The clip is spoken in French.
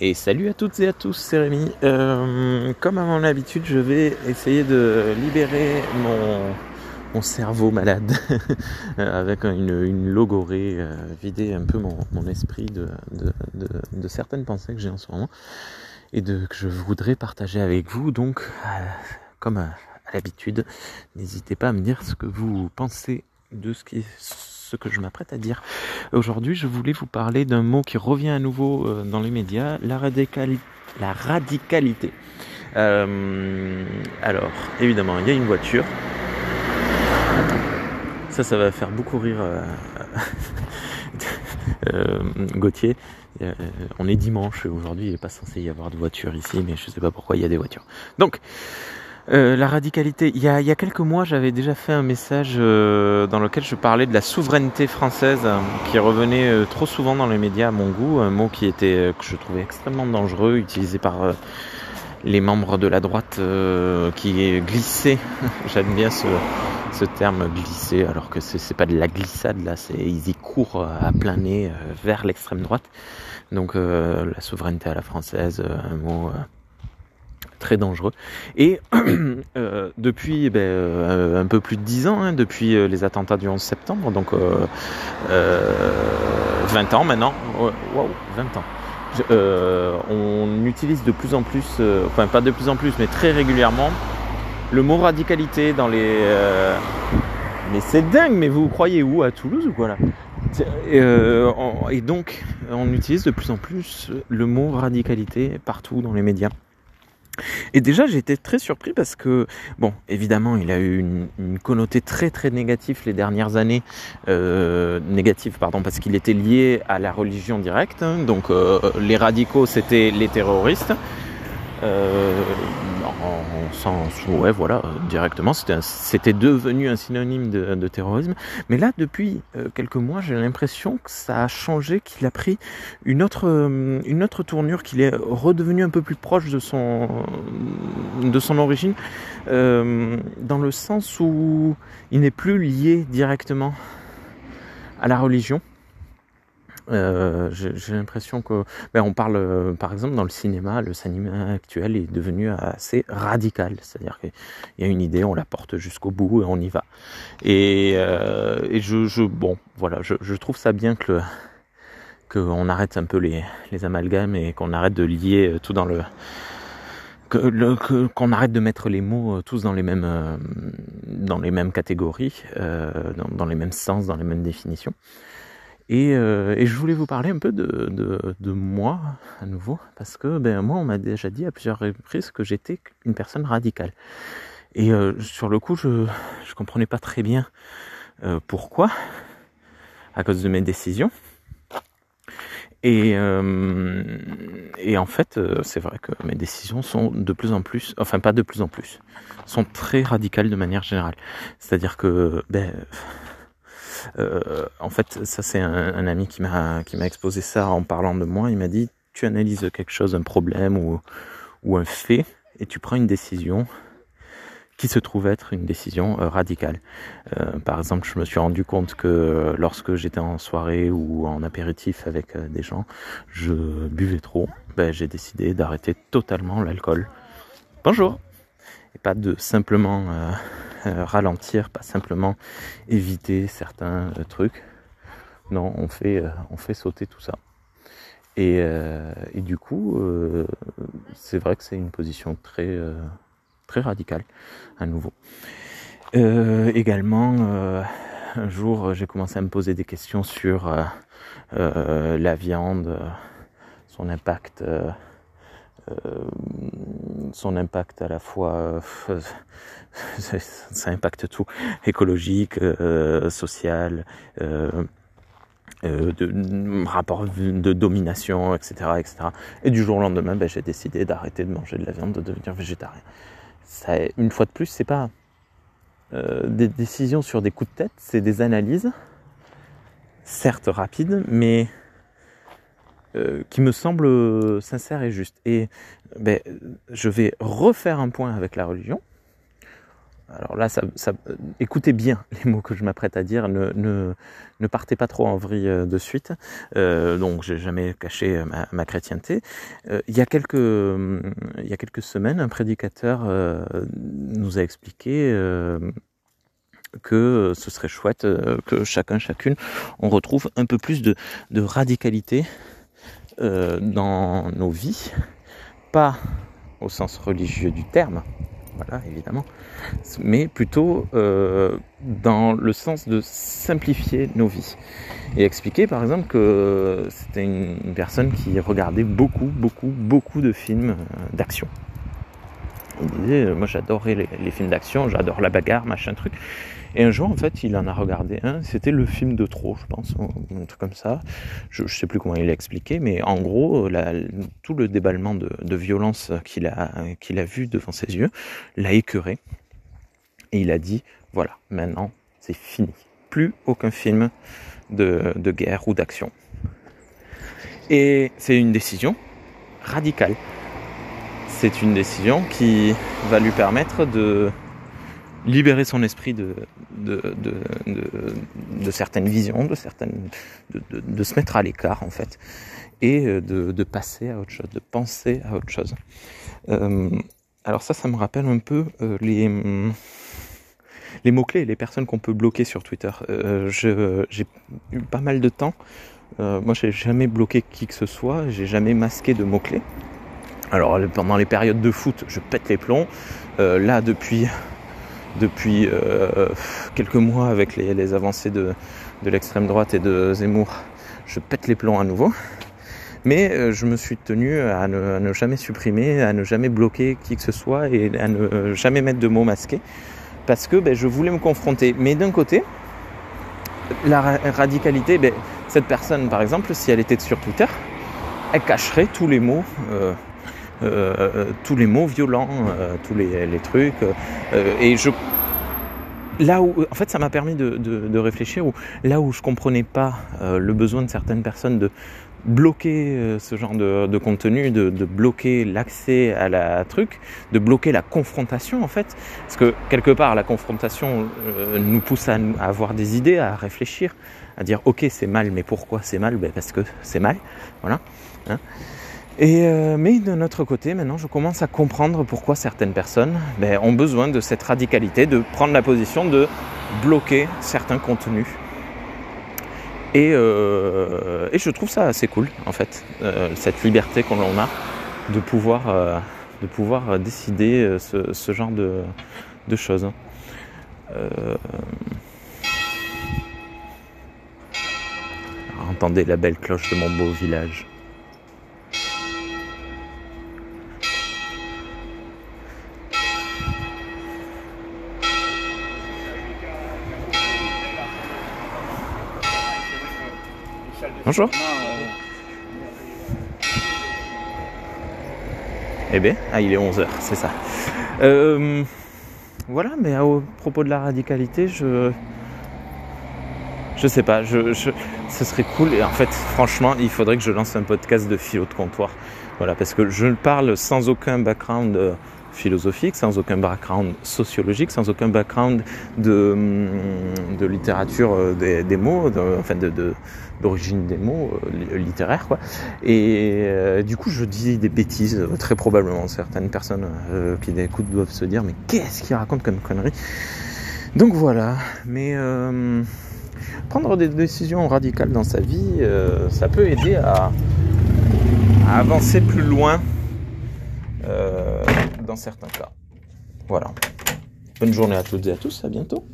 Et salut à toutes et à tous, c'est Rémi. Euh, comme à mon habitude, je vais essayer de libérer mon, mon cerveau malade avec une, une logorée, euh, vider un peu mon, mon esprit de, de, certaines pensées que j'ai en ce moment et de, que je voudrais partager avec vous. Donc, euh, comme à, l'habitude, n'hésitez pas à me dire ce que vous pensez de ce qui ce que je m'apprête à dire. Aujourd'hui, je voulais vous parler d'un mot qui revient à nouveau euh, dans les médias, la, radicali la radicalité. Euh, alors, évidemment, il y a une voiture. Ça, ça va faire beaucoup rire euh, euh, Gauthier. On est dimanche aujourd'hui, il n'est pas censé y avoir de voiture ici, mais je ne sais pas pourquoi il y a des voitures. Donc, euh, la radicalité. Il y, a, quelques mois, j'avais déjà fait un message euh, dans lequel je parlais de la souveraineté française euh, qui revenait trop souvent dans les médias à mon goût, un mot qui était que je trouvais extrêmement dangereux, utilisé par les membres de la droite qui glissé. J'aime bien ce, ce terme glisser, alors que c'est pas de la glissade là, c'est ils y courent à plein nez vers l'extrême droite. Donc la souveraineté à la française, un mot très dangereux. Et euh, depuis ben, euh, un peu plus de 10 ans, hein, depuis euh, les attentats du 11 septembre, donc 20 ans maintenant, wow, 20 ans. On utilise de plus en plus, enfin pas de plus en plus, mais très régulièrement, le mot radicalité dans les... mais c'est dingue, mais vous croyez où? À Toulouse ou quoi là? Et donc, on utilise de plus en plus le mot radicalité partout dans les médias. Et déjà, été très surpris parce que, bon, évidemment, il a eu une, une connotée très très négative les dernières années, euh, négative, pardon, parce qu'il était lié à la religion directe. Hein, donc, euh, les radicaux, c'était les terroristes. Euh, en sens, ouais, voilà, directement, c'était devenu un synonyme de, terrorisme. Mais là, depuis euh, quelques mois, j'ai l'impression que ça a changé, qu'il a pris une autre, euh, une autre tournure, qu'il est redevenu un peu plus proche de son, de son origine, euh, dans le sens où il n'est plus lié directement à la religion. Euh, j'ai l'impression que ben, on parle euh, par exemple dans le cinéma le cinéma actuel est devenu assez radical. C'est-à-dire qu'il y a une idée on la porte jusqu'au bout et on y va. Et, euh, je, bon voilà je, trouve ça bien que qu'on arrête un peu les, les amalgames et qu'on arrête de lier tout dans le qu'on que, arrête de mettre les mots tous dans les mêmes dans les mêmes catégories dans les mêmes sens dans les mêmes définitions et, euh, et, je voulais vous parler un peu de, de, moi à nouveau, parce que ben, moi, on m'a déjà dit à plusieurs reprises que j'étais une personne radicale. Et euh, sur le coup, je ne comprenais pas très bien euh, pourquoi, à cause de mes décisions. Et, et en fait, c'est vrai que mes décisions sont de plus en plus, enfin pas de plus en plus, sont très radicales de manière générale. C'est-à-dire que, ben, en fait, ça c'est un, ami qui m'a exposé ça en parlant de moi. Il m'a dit tu analyses quelque chose, un problème ou un fait, et tu prends une décision qui se trouve être une décision euh, radicale. Euh, par exemple, je me suis rendu compte que lorsque j'étais en soirée ou en apéritif avec euh, des gens, je buvais trop. Ben, j'ai décidé d'arrêter totalement l'alcool. Bonjour. Et pas de simplement euh, ralentir, pas simplement éviter certains euh, trucs. Non, on fait, euh, on fait sauter tout ça. Et, du coup, c'est vrai que c'est une position très, très radicale, à nouveau. également, un jour, j'ai commencé à me poser des questions sur la viande, son impact euh, son impact à la fois, euh, ça impacte tout, écologique, euh, social, euh, de rapport de domination, etc., etc. Et du jour au lendemain, ben, j'ai décidé d'arrêter de manger de la viande, de devenir végétarien. Ça, une fois de plus, c'est pas des décisions sur des coups de tête, c'est des analyses, certes rapides, mais euh, qui me semble sincère et juste. Et ben, je vais refaire un point avec la religion alors là, ça, écoutez bien les mots que je m'apprête à dire, ne, ne, ne, partez pas trop en vrille euh, de suite. Euh, donc, j'ai jamais caché ma, chrétienté. Euh, il, y a quelques, il y a quelques semaines, un prédicateur euh, nous a expliqué euh, que ce serait chouette que chacun, chacune, on retrouve un peu plus de radicalité dans nos vies, pas au sens religieux du terme, voilà, évidemment, mais plutôt euh, dans le sens de simplifier nos vies. Et expliquer par exemple que c'était une personne qui regardait beaucoup, beaucoup, beaucoup de films euh, d'action. Il disait, euh, moi j'adorais les, films d'action, j'adore la bagarre, machin truc. Et un jour, en fait, il en a regardé un. C'était le film de trop, je pense, un truc comme ça. Je, je sais plus comment il l'a expliqué, mais en gros, tout le déballement de, violence qu'il a, vu devant ses yeux l'a écœuré. Et il a dit, voilà, maintenant, c'est fini. Plus aucun film de guerre ou d'action. Et c'est une décision radicale. C'est une décision qui va lui permettre de libérer son esprit de, certaines visions, de, certaines, de, se mettre à l'écart en fait, et euh, de, passer à autre chose, de penser à autre chose. Euh, alors ça, ça me rappelle un peu euh, les, mots-clés, les personnes qu'on peut bloquer sur Twitter. J'ai eu pas mal de temps. Moi, j'ai jamais bloqué qui que ce soit, j'ai jamais masqué de mots-clés. Alors pendant les périodes de foot, je pète les plombs. Euh, là, depuis depuis euh, quelques mois avec les, avancées de, l'extrême droite et de Zemmour, je pète les plombs à nouveau. Mais euh, je me suis tenu à ne, jamais supprimer, à ne jamais bloquer qui que ce soit et à ne jamais mettre de mots masqués parce que ben, je voulais me confronter. Mais d'un côté, la ra radicalité, ben, cette personne par exemple, si elle était sur Twitter, elle cacherait tous les mots. Euh, euh, tous les mots violents, euh, tous les, trucs. Et je, là où, en fait, ça m'a permis de, réfléchir. Où, là où je comprenais pas le besoin de certaines personnes de bloquer ce genre de, contenu, de, bloquer l'accès à la truc, de bloquer la confrontation en fait, parce que quelque part la confrontation nous pousse à, à, avoir des idées, à réfléchir, à dire ok c'est mal, mais pourquoi c'est mal? Ben, Parce que c'est mal, voilà. Hein euh, mais d'un autre côté, maintenant, je commence à comprendre pourquoi certaines personnes ben, ont besoin de cette radicalité, de prendre la position de bloquer certains contenus. Et, euh, je trouve ça assez cool, en fait, euh, cette liberté qu'on a de pouvoir, de pouvoir décider ce, genre de, de choses. Entendez la belle cloche de mon beau village. Bonjour. Eh bien, ah, il est 11h, c'est ça. Euh, voilà, mais au propos de la radicalité, je. Je sais pas, ce serait cool. Et en fait, franchement, il faudrait que je lance un podcast de philo de comptoir. Voilà, parce que je parle sans aucun background euh, philosophique, sans aucun background sociologique, sans aucun background de, hum, de littérature euh, des, mots, enfin d'origine des mots euh, littéraires quoi. Et euh, du coup, je dis des bêtises euh, très probablement. Certaines personnes euh, qui écoutent doivent se dire mais qu'est-ce qu'il raconte comme connerie? Donc voilà. Mais prendre des décisions radicales dans sa vie, ça peut aider à avancer plus loin certains cas. Voilà. Bonne journée à toutes et à tous. À bientôt.